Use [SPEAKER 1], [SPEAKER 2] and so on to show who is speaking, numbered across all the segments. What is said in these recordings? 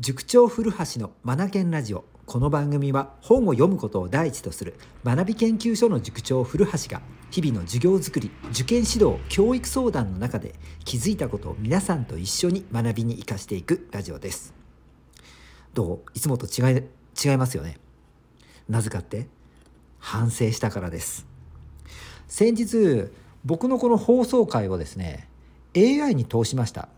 [SPEAKER 1] 塾長古橋のマナケンラジオ。この番組は本を読むことを第一とする学び研究所の塾長古橋が日々の授業づくり受験指導教育相談の中で気づいたことを皆さんと一緒に学びに生かしていくラジオです。どう？いつもと違い違いますよね。なぜかって？反省したからです。先日僕のこの放送回をですね AI に通しました。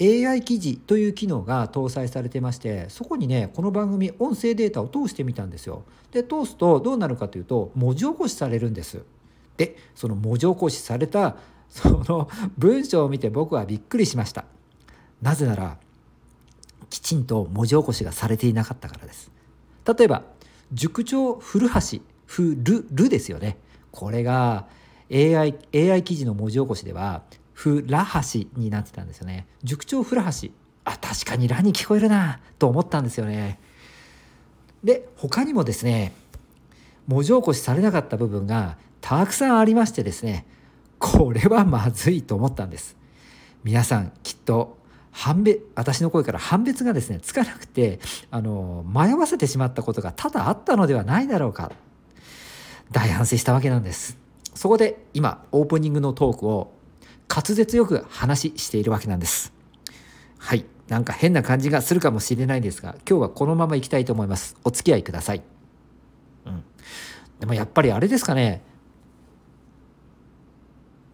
[SPEAKER 1] AI 記事という機能が搭載されてましてそこにねこの番組音声データを通してみたんですよ。で通すとどうなるかというと文字起こしされるんです。でその文字起こしされたその文章を見て僕はびっくりしました。なぜならきちんと文字起こしがされていなかったからです。例えば塾長古橋ふるるですよね。これが AI, AI 記事の文字起こしではフラハシになってたんですよね。塾長フラハシあ確かにラに聞こえるな。と思ったんですよね。で他にもですね文字起こしされなかった部分がたくさんありましてですねこれはまずいと思ったんです。皆さんきっと判別私の声から判別がですねつかなくてあの迷わせてしまったことが多々あったのではないだろうか。大反省したわけなんです。そこで今オープニングのトークを滑舌よく話しているわけなんです。はい。なんか変な感じがするかもしれないですが今日はこのままいきたいと思います。お付き合いください。うん。でもやっぱりあれですかね。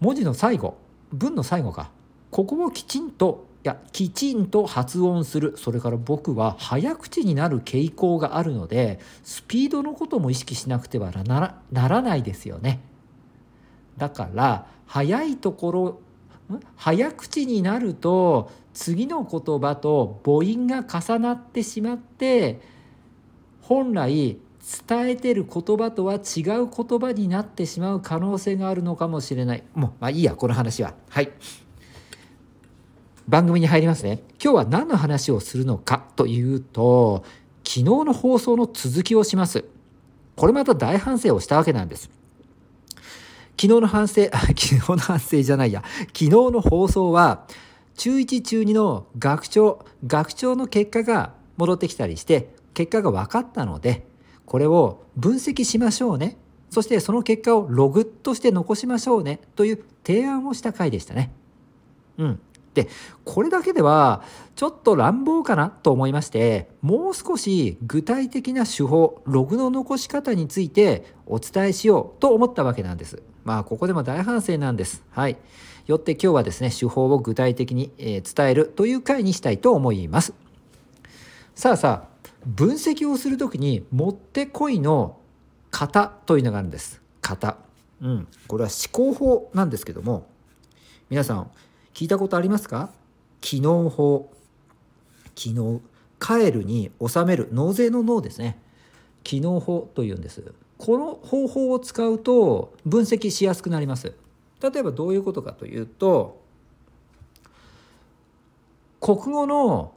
[SPEAKER 1] 文字の最後。文の最後か。ここをきちんといやきちんと発音する。それから僕は早口になる傾向があるのでスピードのことも意識しなくてはならないですよね。だから早いところ早口になると次の言葉と母音が重なってしまって本来伝えてる言葉とは違う言葉になってしまう可能性があるのかもしれない。もうまあいいやこの話は。はい。番組に入りますね。今日は何の話をするのかというと昨日の放送の続きをします。これまた大反省をしたわけなんです。昨日の反省、昨日の反省じゃないや、昨日の放送は、中1中2の学長、学長の結果が戻ってきたりして、結果が分かったので、これを分析しましょうね。そしてその結果をログとして残しましょうね。という提案をした回でしたね。うん。でこれだけではちょっと乱暴かな？と思いましてもう少し具体的な手法ログの残し方についてお伝えしようと思ったわけなんです。まあここでも大反省なんです。はい。よって今日はですね手法を具体的に、え伝えるという回にしたいと思います。さあさあ分析をする時にもってこいの型というのがあるんです。型。うん。これは思考法なんですけども皆さん聞いたことありますか？機能法機能帰るに収める納税の納ですね機能法というんですこの方法を使うと分析しやすくなります。例えばどういうことかというと国語の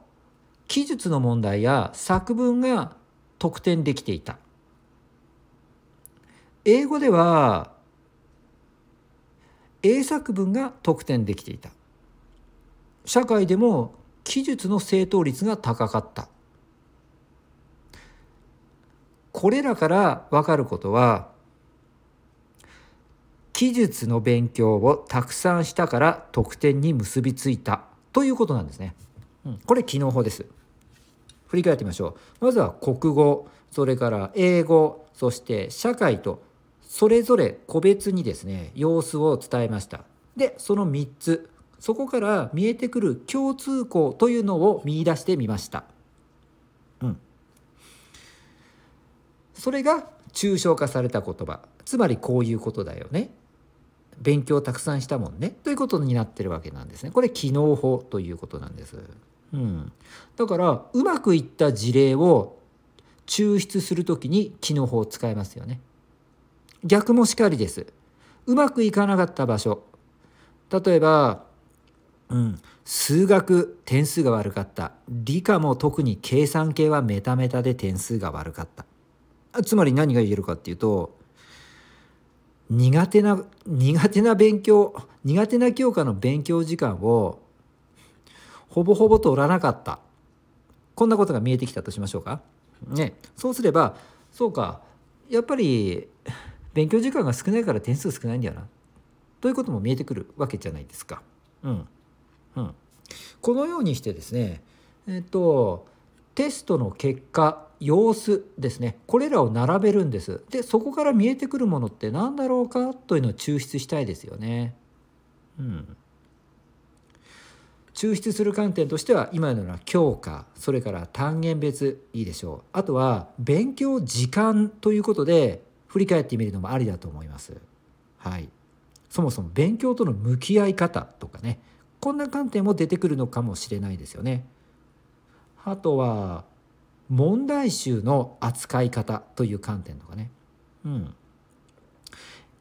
[SPEAKER 1] 記述の問題や作文が得点できていた。英語では英作文が得点できていた。社会でも記述の正答率が高かった。これらから分かることは記述の勉強をたくさんしたから得点に結びついたということなんですね。うん、これ機能法です。振り返ってみましょう。まずは国語、それから英語、そして社会とそれぞれ個別にですね様子を伝えました。でその3つそこから見えてくる共通項というのを見出してみました。うん、それが抽象化された言葉。つまりこういうことだよね。勉強たくさんしたもんね。ということになってるわけなんですね。これ機能法ということなんです、うん、だからうまくいった事例を抽出するときに機能法を使えますよね。逆もしかりです。うまくいかなかった場所。例えばうん、数学点数が悪かった。理科も特に計算系はメタメタで点数が悪かった。つまり何が言えるかっていうと苦手な苦手な勉強苦手な教科の勉強時間をほぼほぼ取らなかった。こんなことが見えてきたとしましょうか。ね、そうすればそうか。やっぱり勉強時間が少ないから点数少ないんだよな。ということも見えてくるわけじゃないですか。うん。うん、このようにしてですねえっとテストの結果様子ですねこれらを並べるんですでそこから見えてくるものって何だろうかというのを抽出したいですよね。うん、抽出する観点としては今のような教科それから単元別いいでしょうあとは勉強時間ということで振り返ってみるのもありだと思います。はい、そもそも勉強との向き合い方とかねこんな観点も出てくるのかもしれないですよね。あとは問題集の扱い方という観点とかね。うん。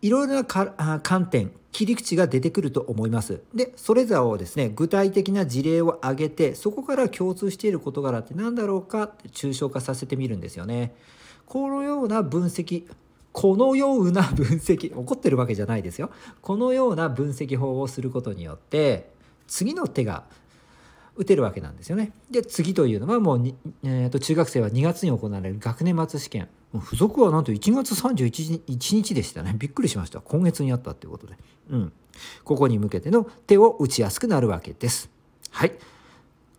[SPEAKER 1] いろいろな観点切り口が出てくると思います。でそれぞれをですね具体的な事例を挙げてそこから共通している事柄って何だろうかって抽象化させてみるんですよね。このような分析このような分析怒ってるわけじゃないですよ。このような分析法をすることによって次の手が打てるわけなんですよね。で次というのはもうえー、と中学生は2月に行われる学年末試験付属はなんと1月31日でしたねびっくりしました今月にあったっていうことで、うん、ここに向けての手を打ちやすくなるわけです。はい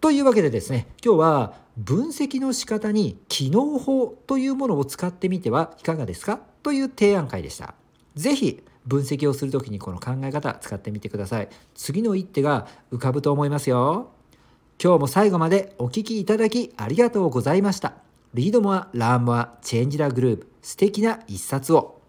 [SPEAKER 1] というわけでですね今日は分析の仕方に機能法というものを使ってみてはいかがですか？という提案会でした。是非分析をする時にこの考え方使ってみてください。次の一手が浮かぶと思いますよ。今日も最後までお聴きいただきありがとうございました。 Read more、learn more、change the globe、素敵な一冊を。